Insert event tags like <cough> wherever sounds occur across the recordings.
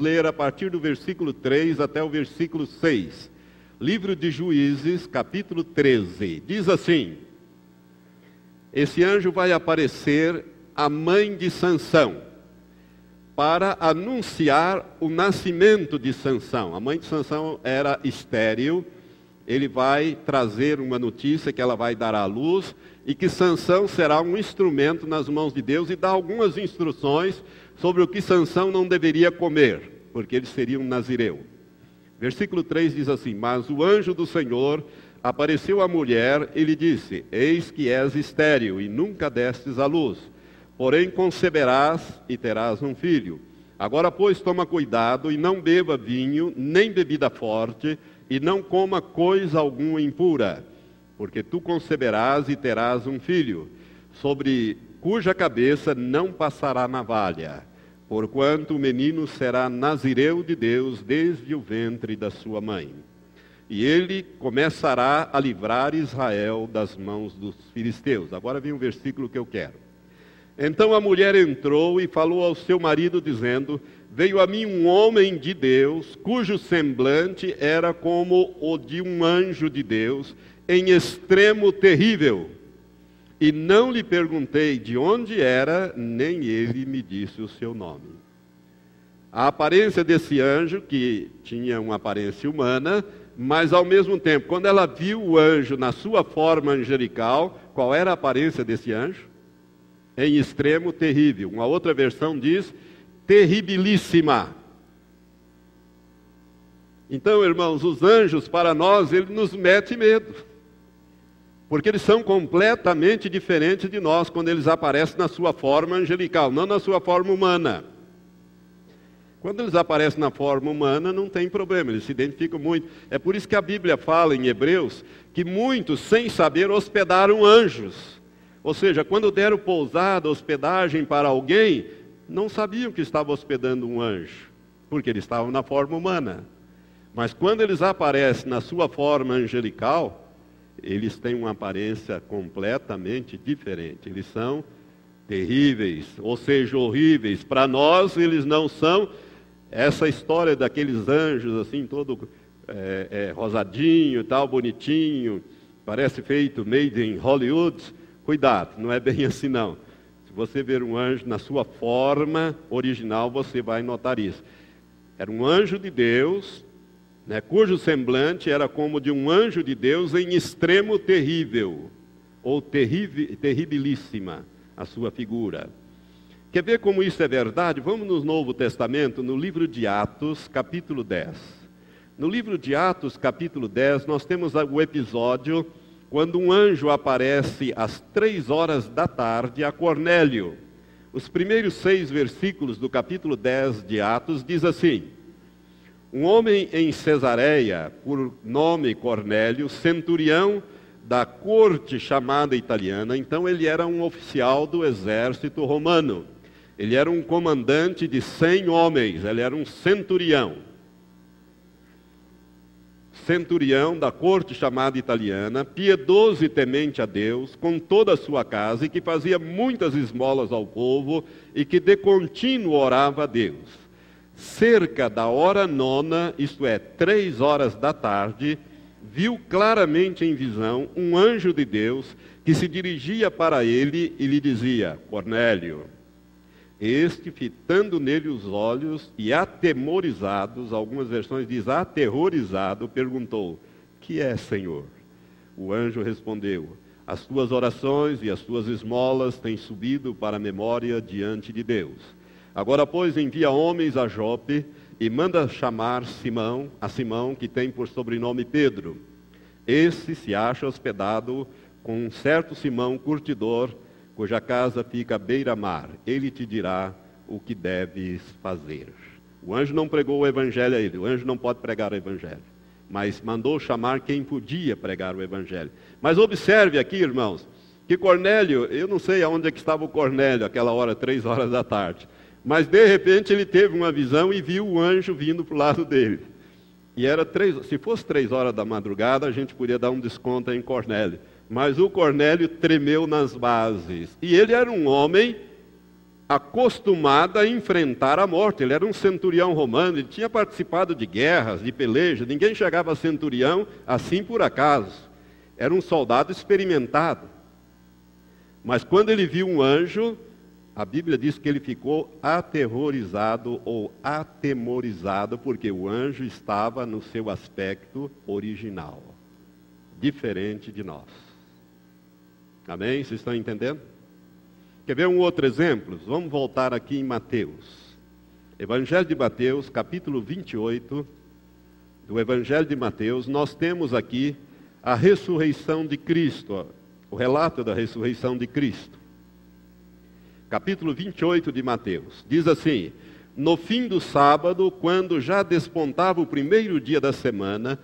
ler a partir do versículo 3 até o versículo 6. Livro de Juízes, capítulo 13. Diz assim: Esse anjo vai aparecer à mãe de Sansão para anunciar o nascimento de Sansão. A mãe de Sansão era estéril. Ele vai trazer uma notícia que ela vai dar à luz e que Sansão será um instrumento nas mãos de Deus e dá algumas instruções sobre o que Sansão não deveria comer, porque ele seria um nazireu. Versículo 3 diz assim: Mas o anjo do Senhor apareceu à mulher e lhe disse: Eis que és estéril e nunca destes à luz, porém conceberás e terás um filho. Agora, pois, toma cuidado e não beba vinho, nem bebida forte, e não coma coisa alguma impura, porque tu conceberás e terás um filho, sobre cuja cabeça não passará navalha porquanto o menino será nazireu de Deus desde o ventre da sua mãe. E ele começará a livrar Israel das mãos dos filisteus. Agora vem um versículo que eu quero. Então a mulher entrou e falou ao seu marido, dizendo: Veio a mim um homem de Deus, cujo semblante era como o de um anjo de Deus, em extremo terrível. E não lhe perguntei de onde era, nem ele me disse o seu nome. A aparência desse anjo, que tinha uma aparência humana, mas ao mesmo tempo, quando ela viu o anjo na sua forma angelical, qual era a aparência desse anjo? Em extremo terrível. Uma outra versão diz terribilíssima. Então, irmãos, os anjos para nós, ele nos mete medo. Porque eles são completamente diferentes de nós quando eles aparecem na sua forma angelical, não na sua forma humana. Quando eles aparecem na forma humana, não tem problema, eles se identificam muito. É por isso que a Bíblia fala em Hebreus que muitos, sem saber, hospedaram anjos. Ou seja, quando deram pousada, hospedagem para alguém, não sabiam que estava hospedando um anjo, porque eles estavam na forma humana. Mas quando eles aparecem na sua forma angelical, eles têm uma aparência completamente diferente. Eles são terríveis, ou seja, horríveis. Para nós, eles não são. Essa história daqueles anjos, assim, todo é, é, rosadinho, tal, bonitinho, parece feito made in Hollywood. Cuidado, não é bem <laughs> assim não. Se você ver um anjo na sua forma original, você vai notar isso. Era um anjo de Deus, né, cujo semblante era como de um anjo de Deus em extremo terrível, ou terribilíssima a sua figura. Quer ver como isso é verdade? Vamos no Novo Testamento, no livro de Atos, capítulo 10. No livro de Atos, capítulo 10, nós temos o episódio quando um anjo aparece às três horas da tarde a Cornélio. Os primeiros seis versículos do capítulo 10 de Atos diz assim: um homem em Cesareia, por nome Cornélio, centurião da corte chamada italiana, então ele era um oficial do exército romano. Ele era um comandante de cem homens, ele era um centurião. Centurião da corte chamada italiana, piedoso e temente a Deus, com toda a sua casa, e que fazia muitas esmolas ao povo, e que de contínuo orava a Deus cerca da hora nona, isto é, três horas da tarde, viu claramente em visão um anjo de Deus que se dirigia para ele e lhe dizia: Cornélio. Este, fitando nele os olhos e atemorizados, algumas versões diz aterrorizado, perguntou: Que é, Senhor? O anjo respondeu: As tuas orações e as tuas esmolas têm subido para a memória diante de Deus. Agora, pois, envia homens a Jope e manda chamar Simão, a Simão, que tem por sobrenome Pedro. Esse se acha hospedado com um certo Simão curtidor, cuja casa fica à beira-mar. Ele te dirá o que deves fazer. O anjo não pregou o evangelho a ele, o anjo não pode pregar o evangelho, mas mandou chamar quem podia pregar o evangelho. Mas observe aqui, irmãos, que Cornélio, eu não sei aonde é que estava o Cornélio, aquela hora, três horas da tarde. Mas de repente ele teve uma visão e viu o anjo vindo para o lado dele. E era três, se fosse três horas da madrugada, a gente podia dar um desconto em Cornélio. Mas o Cornélio tremeu nas bases. E ele era um homem acostumada a enfrentar a morte. Ele era um centurião romano, ele tinha participado de guerras, de pelejas. Ninguém chegava a centurião assim por acaso. Era um soldado experimentado. Mas quando ele viu um anjo, a Bíblia diz que ele ficou aterrorizado ou atemorizado, porque o anjo estava no seu aspecto original, diferente de nós. Amém? Vocês estão entendendo? Quer ver um outro exemplo? Vamos voltar aqui em Mateus. Evangelho de Mateus, capítulo 28, do Evangelho de Mateus, nós temos aqui a ressurreição de Cristo, o relato da ressurreição de Cristo. Capítulo 28 de Mateus. Diz assim: No fim do sábado, quando já despontava o primeiro dia da semana,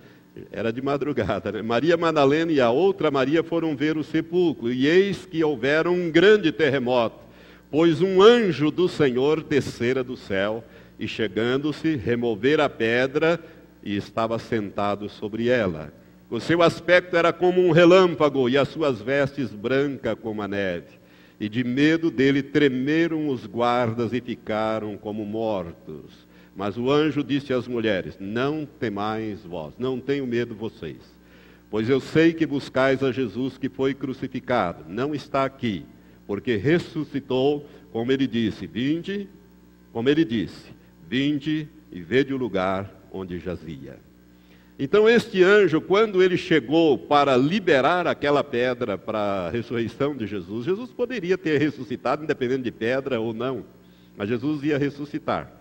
era de madrugada, né? Maria Madalena e a outra Maria foram ver o sepulcro, e eis que houvera um grande terremoto, pois um anjo do Senhor descera do céu, e chegando-se, removera a pedra, e estava sentado sobre ela. O seu aspecto era como um relâmpago e as suas vestes brancas como a neve. E de medo dele tremeram os guardas e ficaram como mortos. Mas o anjo disse às mulheres: Não temais vós, não tenho medo vocês. Pois eu sei que buscais a Jesus que foi crucificado. Não está aqui, porque ressuscitou, como ele disse: Vinde, como ele disse: Vinde e vede o lugar onde jazia. Então, este anjo, quando ele chegou para liberar aquela pedra para a ressurreição de Jesus, Jesus poderia ter ressuscitado, independente de pedra ou não, mas Jesus ia ressuscitar.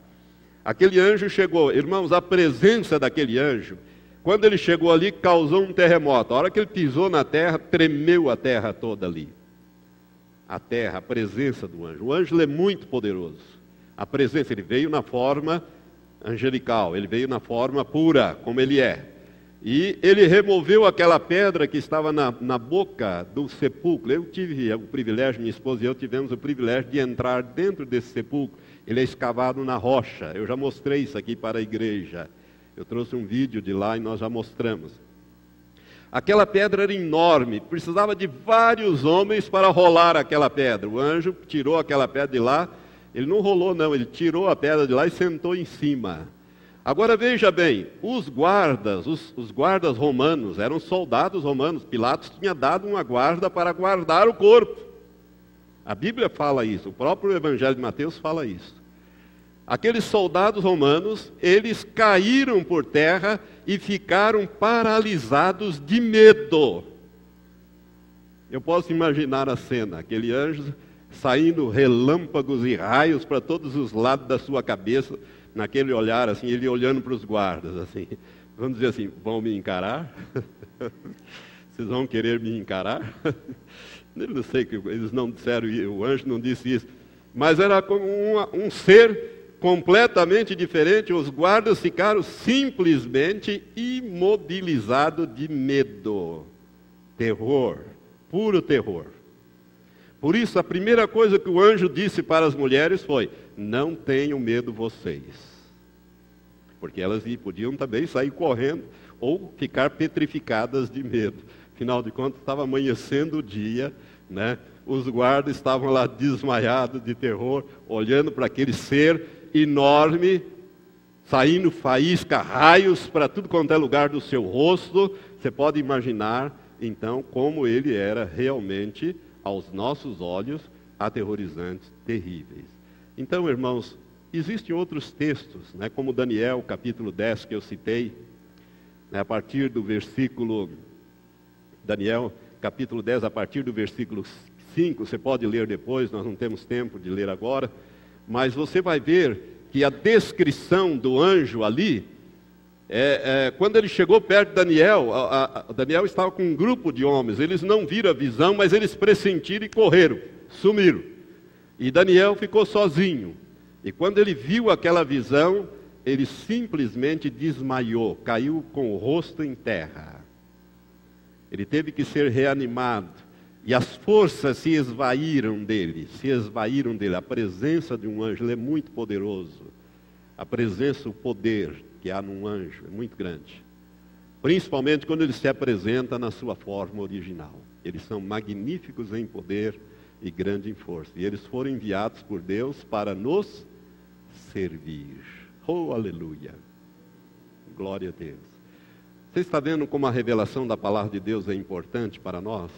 Aquele anjo chegou, irmãos, a presença daquele anjo, quando ele chegou ali, causou um terremoto. A hora que ele pisou na terra, tremeu a terra toda ali. A terra, a presença do anjo. O anjo é muito poderoso. A presença, ele veio na forma angelical, ele veio na forma pura, como ele é. E ele removeu aquela pedra que estava na, na boca do sepulcro. Eu tive o privilégio, minha esposa e eu tivemos o privilégio de entrar dentro desse sepulcro. Ele é escavado na rocha. Eu já mostrei isso aqui para a igreja. Eu trouxe um vídeo de lá e nós já mostramos. Aquela pedra era enorme, precisava de vários homens para rolar aquela pedra. O anjo tirou aquela pedra de lá ele não rolou, não, ele tirou a pedra de lá e sentou em cima. Agora veja bem, os guardas, os, os, guardas romanos, eram soldados romanos. Pilatos tinha dado uma guarda para guardar o corpo. A Bíblia fala isso, o próprio Evangelho de Mateus fala isso. Aqueles soldados romanos, eles caíram por terra e ficaram paralisados de medo. Eu posso imaginar a cena, aquele anjo saindo relâmpagos e raios para todos os lados da sua cabeça, naquele olhar assim, ele olhando para os guardas assim. Vamos dizer assim, vão me encarar? <laughs> Vocês vão querer me encarar? Eu não sei que eles não disseram, o anjo não disse isso, mas era como um ser completamente diferente. Os guardas ficaram simplesmente imobilizados de medo, terror, puro terror. Por isso, a primeira coisa que o anjo disse para as mulheres foi: Não tenham medo vocês. Porque elas podiam também sair correndo ou ficar petrificadas de medo. Afinal de contas, estava amanhecendo o dia, né? os guardas estavam lá desmaiados de terror, olhando para aquele ser enorme, saindo faísca, raios para tudo quanto é lugar do seu rosto. Você pode imaginar, então, como ele era realmente aos nossos olhos, aterrorizantes, terríveis. Então, irmãos, existem outros textos, né, como Daniel, capítulo 10, que eu citei, né, a partir do versículo. Daniel, capítulo 10, a partir do versículo 5, você pode ler depois, nós não temos tempo de ler agora, mas você vai ver que a descrição do anjo ali é, é, quando ele chegou perto de Daniel, a, a, Daniel estava com um grupo de homens. Eles não viram a visão, mas eles pressentiram e correram, sumiram. E Daniel ficou sozinho. E quando ele viu aquela visão, ele simplesmente desmaiou, caiu com o rosto em terra. Ele teve que ser reanimado. E as forças se esvaíram dele, se esvaíram dele. A presença de um anjo é muito poderoso. A presença, o poder que há num anjo é muito grande. Principalmente quando ele se apresenta na sua forma original. Eles são magníficos em poder, e grande em força. E eles foram enviados por Deus para nos servir. Oh, aleluia! Glória a Deus. Você está vendo como a revelação da palavra de Deus é importante para nós?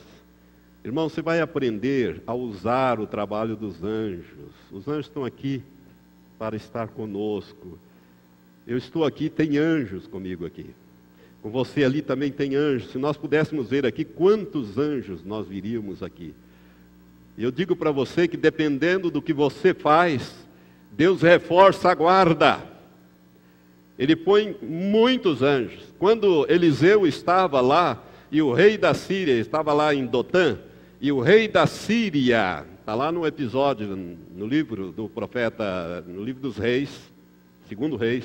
Irmão, você vai aprender a usar o trabalho dos anjos. Os anjos estão aqui para estar conosco. Eu estou aqui, tem anjos comigo aqui. Com você ali também tem anjos. Se nós pudéssemos ver aqui quantos anjos nós viríamos aqui. Eu digo para você que dependendo do que você faz, Deus reforça a guarda. Ele põe muitos anjos. Quando Eliseu estava lá e o rei da Síria estava lá em Dotã, e o rei da Síria, está lá no episódio, no livro do profeta, no livro dos reis, segundo reis,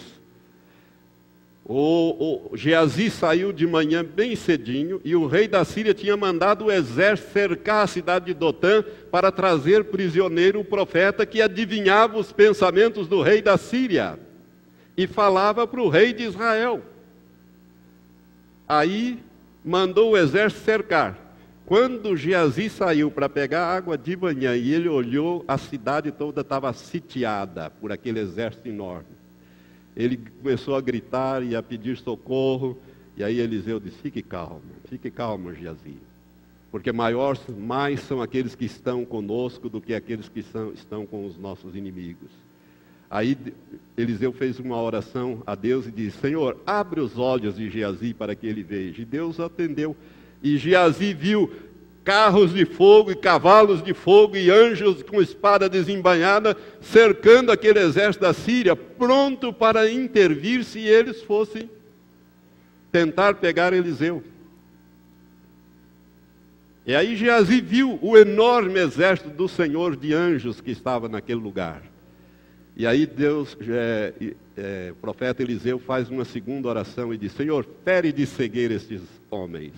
o, o Geazi saiu de manhã bem cedinho e o rei da Síria tinha mandado o exército cercar a cidade de Dotã para trazer prisioneiro o profeta que adivinhava os pensamentos do rei da Síria e falava para o rei de Israel. Aí mandou o exército cercar. Quando Geazi saiu para pegar água de manhã e ele olhou, a cidade toda estava sitiada por aquele exército enorme ele começou a gritar e a pedir socorro. E aí Eliseu disse: Fique calmo, fique calmo, Geazi. Porque maiores, mais são aqueles que estão conosco do que aqueles que são, estão com os nossos inimigos. Aí Eliseu fez uma oração a Deus e disse: Senhor, abre os olhos de Geazi para que ele veja. E Deus atendeu. E Geazi viu carros de fogo e cavalos de fogo e anjos com espada desembainhada cercando aquele exército da Síria, pronto para intervir se eles fossem tentar pegar Eliseu. E aí Geazi viu o enorme exército do Senhor de anjos que estava naquele lugar. E aí Deus, é, é, o profeta Eliseu faz uma segunda oração e diz: Senhor, fere de cegueira estes homens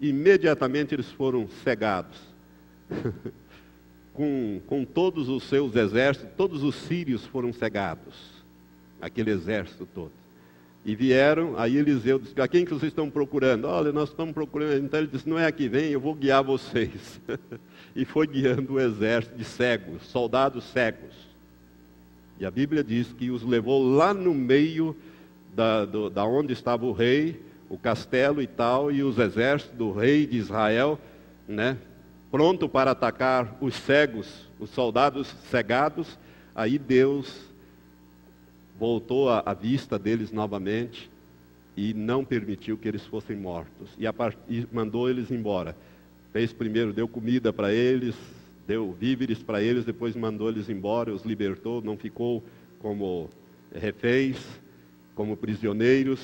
imediatamente eles foram cegados. <laughs> com, com todos os seus exércitos, todos os sírios foram cegados. Aquele exército todo. E vieram, aí Eliseu disse, a quem que vocês estão procurando? Olha, nós estamos procurando. Então ele disse, não é aqui, vem, eu vou guiar vocês. <laughs> e foi guiando o exército de cegos, soldados cegos. E a Bíblia diz que os levou lá no meio da, do, da onde estava o rei, o castelo e tal, e os exércitos do rei de Israel, né, pronto para atacar os cegos, os soldados cegados, aí Deus voltou a, a vista deles novamente e não permitiu que eles fossem mortos. E, e mandou eles embora. Fez primeiro, deu comida para eles, deu víveres para eles, depois mandou eles embora, os libertou, não ficou como reféns, como prisioneiros,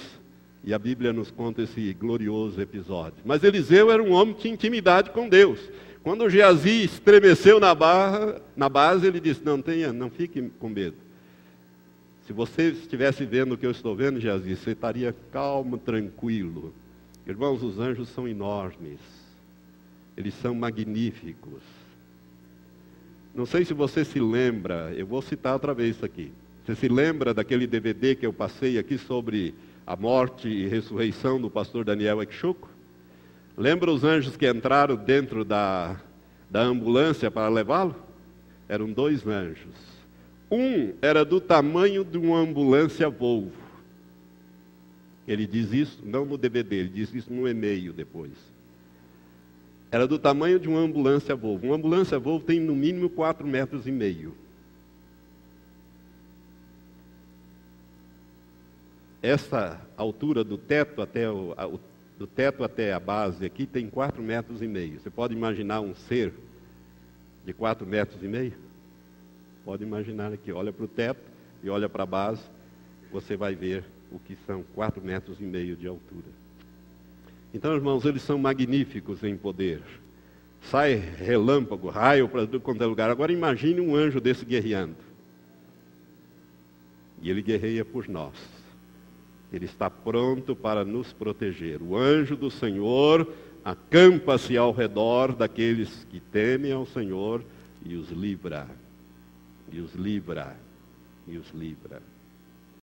e a Bíblia nos conta esse glorioso episódio. Mas Eliseu era um homem que tinha intimidade com Deus. Quando Geazi estremeceu na, barra, na base, ele disse: Não tenha, não fique com medo. Se você estivesse vendo o que eu estou vendo, Geazi, você estaria calmo, tranquilo. Irmãos, os anjos são enormes. Eles são magníficos. Não sei se você se lembra, eu vou citar outra vez isso aqui. Você se lembra daquele DVD que eu passei aqui sobre a morte e ressurreição do pastor Daniel Ekchuko? Lembra os anjos que entraram dentro da, da ambulância para levá-lo? Eram dois anjos. Um era do tamanho de uma ambulância Volvo. Ele diz isso, não no DVD, ele diz isso no e-mail depois. Era do tamanho de uma ambulância Volvo. Uma ambulância Volvo tem no mínimo 4 metros e meio. essa altura do teto até o, a, o, do teto até a base aqui tem 4 metros e meio. Você pode imaginar um ser de 4 metros e meio? Pode imaginar aqui, olha para o teto e olha para a base, você vai ver o que são 4 metros e meio de altura. Então, irmãos, eles são magníficos em poder. Sai relâmpago, raio para tudo quanto é lugar. Agora imagine um anjo desse guerreando. E ele guerreia por nós. Ele está pronto para nos proteger. O anjo do Senhor acampa-se ao redor daqueles que temem ao Senhor e os livra. E os livra. E os livra.